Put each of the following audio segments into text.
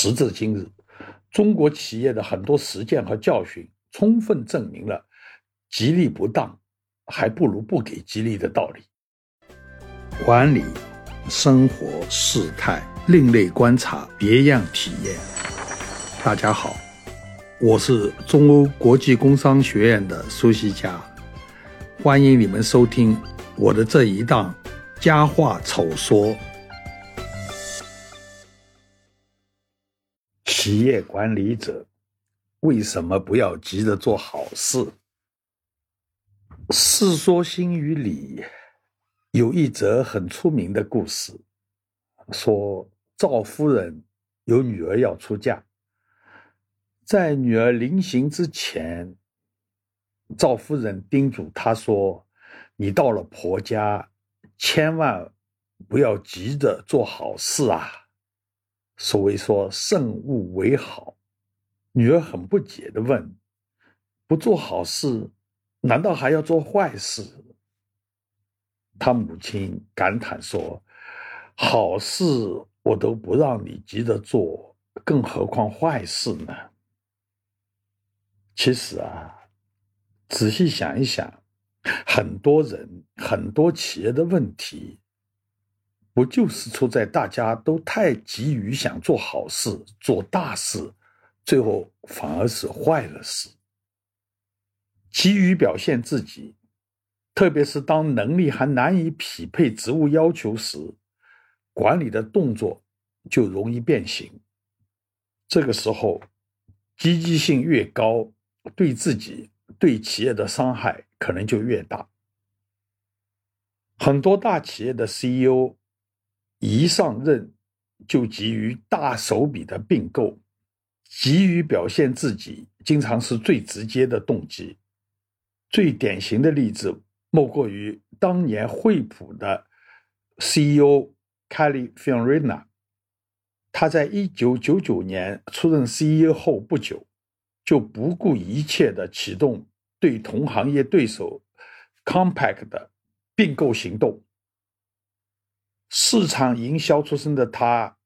时至今日，中国企业的很多实践和教训，充分证明了激励不当，还不如不给激励的道理。管理、生活、事态、另类观察、别样体验。大家好，我是中欧国际工商学院的苏西佳，欢迎你们收听我的这一档佳话丑说。企业管理者为什么不要急着做好事？《世说新语》里有一则很出名的故事，说赵夫人有女儿要出嫁，在女儿临行之前，赵夫人叮嘱她说：“你到了婆家，千万不要急着做好事啊。”所谓说慎勿为好，女儿很不解的问：“不做好事，难道还要做坏事？”他母亲感叹说：“好事我都不让你急着做，更何况坏事呢？”其实啊，仔细想一想，很多人、很多企业的问题。不就是出在大家都太急于想做好事、做大事，最后反而是坏了事。急于表现自己，特别是当能力还难以匹配职务要求时，管理的动作就容易变形。这个时候，积极性越高，对自己、对企业的伤害可能就越大。很多大企业的 CEO。一上任就急于大手笔的并购，急于表现自己，经常是最直接的动机。最典型的例子莫过于当年惠普的 CEO Kelly Fiorina。他在一九九九年出任 CEO 后不久，就不顾一切的启动对同行业对手 Compaq 的并购行动。市场营销出身的他，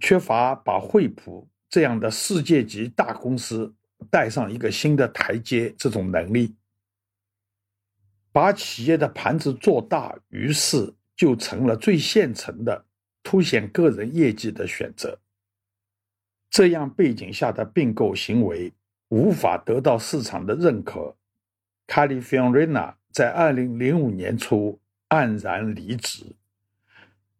缺乏把惠普这样的世界级大公司带上一个新的台阶这种能力。把企业的盘子做大，于是就成了最现成的凸显个人业绩的选择。这样背景下的并购行为无法得到市场的认可。卡利菲昂瑞娜在二零零五年初黯然离职。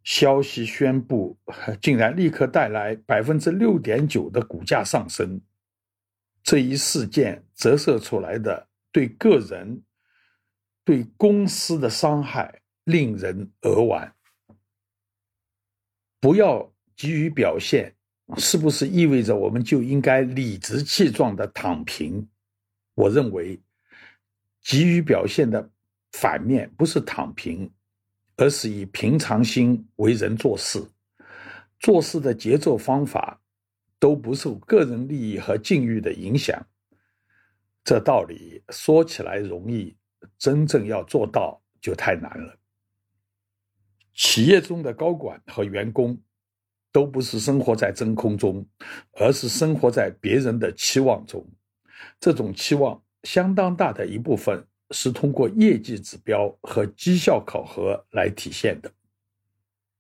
消息宣布，竟然立刻带来百分之六点九的股价上升。这一事件折射出来的对个人、对公司的伤害令人扼腕。不要急于表现，是不是意味着我们就应该理直气壮的躺平？我认为，急于表现的反面不是躺平。而是以平常心为人做事，做事的节奏方法都不受个人利益和境遇的影响。这道理说起来容易，真正要做到就太难了。企业中的高管和员工都不是生活在真空中，而是生活在别人的期望中。这种期望相当大的一部分。是通过业绩指标和绩效考核来体现的。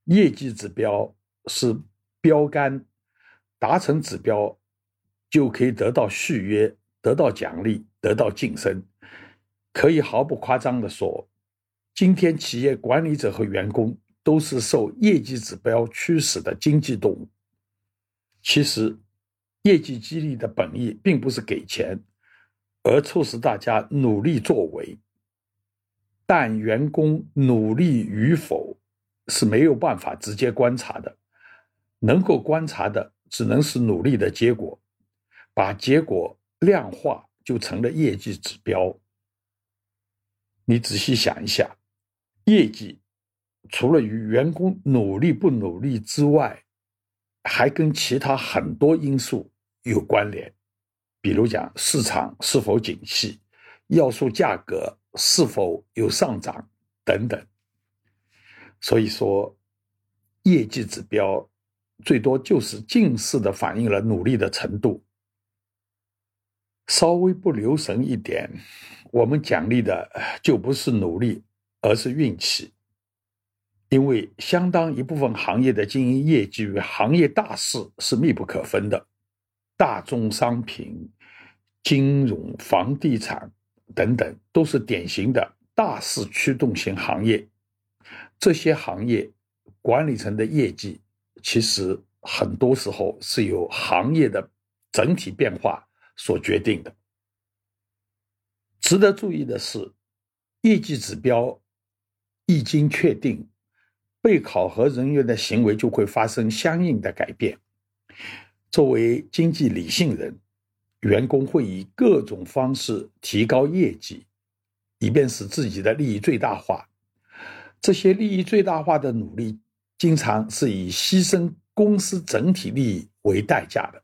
业绩指标是标杆，达成指标就可以得到续约、得到奖励、得到晋升。可以毫不夸张地说，今天企业管理者和员工都是受业绩指标驱使的经济动物。其实，业绩激励的本意并不是给钱。而促使大家努力作为，但员工努力与否是没有办法直接观察的，能够观察的只能是努力的结果，把结果量化就成了业绩指标。你仔细想一下，业绩除了与员工努力不努力之外，还跟其他很多因素有关联。比如讲市场是否景气，要素价格是否有上涨等等。所以说，业绩指标最多就是近似的反映了努力的程度。稍微不留神一点，我们奖励的就不是努力，而是运气。因为相当一部分行业的经营业绩与行业大势是密不可分的，大宗商品、金融、房地产等等都是典型的大势驱动型行业。这些行业管理层的业绩，其实很多时候是由行业的整体变化所决定的。值得注意的是，业绩指标一经确定，被考核人员的行为就会发生相应的改变。作为经济理性人，员工会以各种方式提高业绩，以便使自己的利益最大化。这些利益最大化的努力，经常是以牺牲公司整体利益为代价的。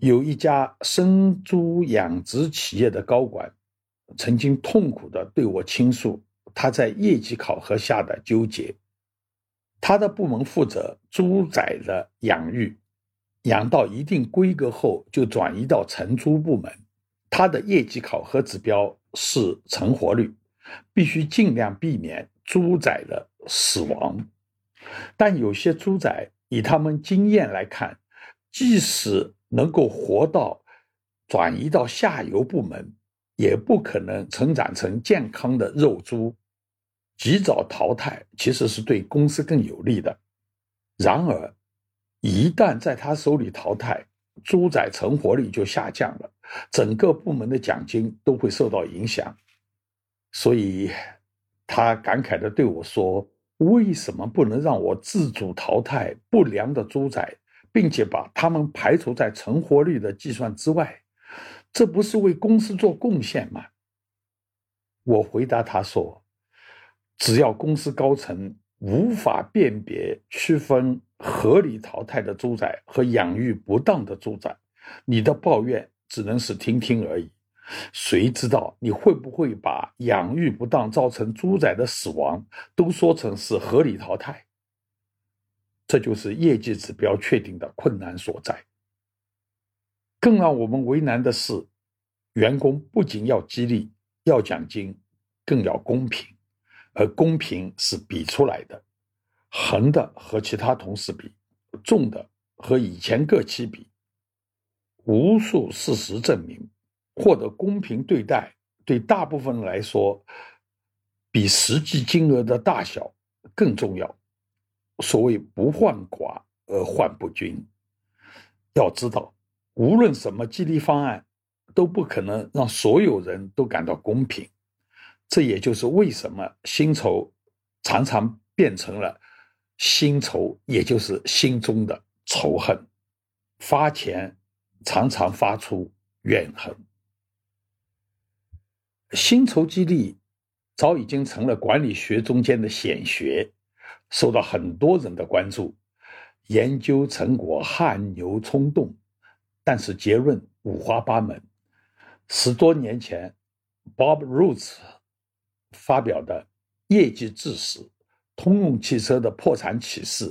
有一家生猪养殖企业的高管，曾经痛苦地对我倾诉他在业绩考核下的纠结。他的部门负责猪仔的养育，养到一定规格后就转移到成猪部门。它的业绩考核指标是成活率。必须尽量避免猪仔的死亡，但有些猪仔以他们经验来看，即使能够活到转移到下游部门，也不可能成长成健康的肉猪。及早淘汰其实是对公司更有利的。然而，一旦在他手里淘汰，猪仔成活率就下降了，整个部门的奖金都会受到影响。所以，他感慨地对我说：“为什么不能让我自主淘汰不良的猪仔，并且把他们排除在成活率的计算之外？这不是为公司做贡献吗？”我回答他说：“只要公司高层无法辨别区分合理淘汰的猪仔和养育不当的猪仔，你的抱怨只能是听听而已。”谁知道你会不会把养育不当造成猪仔的死亡都说成是合理淘汰？这就是业绩指标确定的困难所在。更让我们为难的是，员工不仅要激励、要奖金，更要公平，而公平是比出来的，横的和其他同事比，纵的和以前各期比。无数事实证明。获得公平对待，对大部分来说，比实际金额的大小更重要。所谓“不患寡而患不均”，要知道，无论什么激励方案，都不可能让所有人都感到公平。这也就是为什么薪酬常常变成了薪酬，也就是心中的仇恨。发钱常常发出怨恨。薪酬激励早已经成了管理学中间的显学，受到很多人的关注。研究成果汗牛充栋，但是结论五花八门。十多年前，Bob Roots 发表的《业绩致死：通用汽车的破产启示》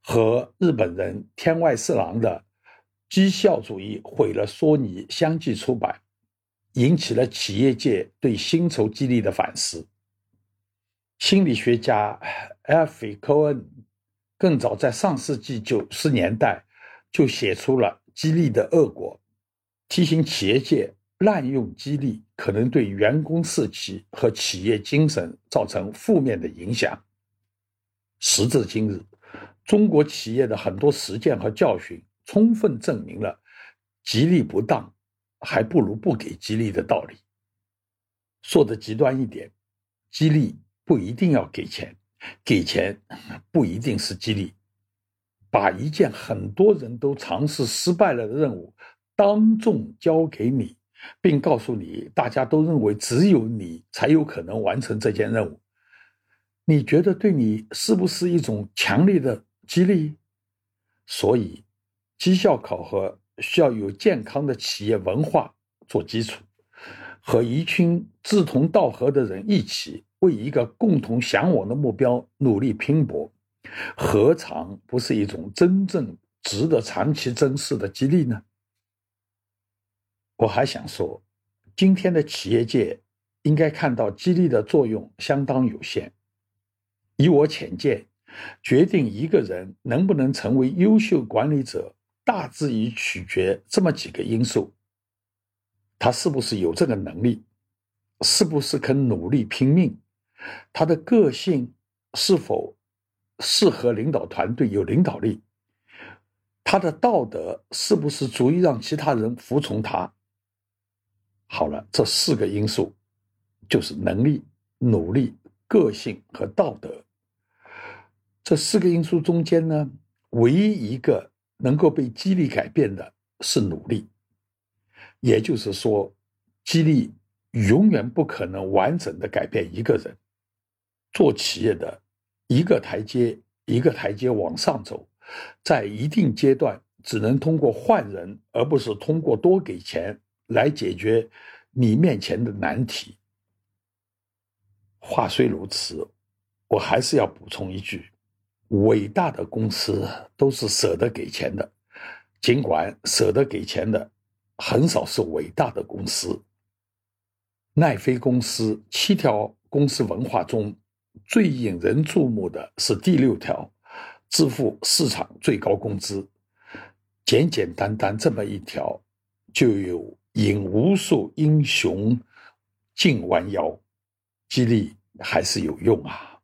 和日本人天外四郎的《绩效主义毁了索尼》相继出版。引起了企业界对薪酬激励的反思。心理学家 Alfie Cohen 更早在上世纪九十年代就写出了激励的恶果，提醒企业界滥用激励可能对员工士气和企业精神造成负面的影响。时至今日，中国企业的很多实践和教训充分证明了激励不当。还不如不给激励的道理。说的极端一点，激励不一定要给钱，给钱不一定是激励。把一件很多人都尝试失败了的任务当众交给你，并告诉你大家都认为只有你才有可能完成这件任务，你觉得对你是不是一种强烈的激励？所以，绩效考核。需要有健康的企业文化做基础，和一群志同道合的人一起为一个共同向往的目标努力拼搏，何尝不是一种真正值得长期珍视的激励呢？我还想说，今天的企业界应该看到激励的作用相当有限。以我浅见，决定一个人能不能成为优秀管理者，大致以取决这么几个因素：他是不是有这个能力，是不是肯努力拼命，他的个性是否适合领导团队，有领导力，他的道德是不是足以让其他人服从他。好了，这四个因素就是能力、努力、个性和道德。这四个因素中间呢，唯一一个能够被激励改变的是努力。也就是说，激励永远不可能完整的改变一个人。做企业的一个台阶一个台阶往上走，在一定阶段只能通过换人，而不是通过多给钱来解决你面前的难题。话虽如此，我还是要补充一句。伟大的公司都是舍得给钱的，尽管舍得给钱的很少是伟大的公司。奈飞公司七条公司文化中最引人注目的是第六条：支付市场最高工资。简简单单这么一条，就有引无数英雄尽弯腰，激励还是有用啊。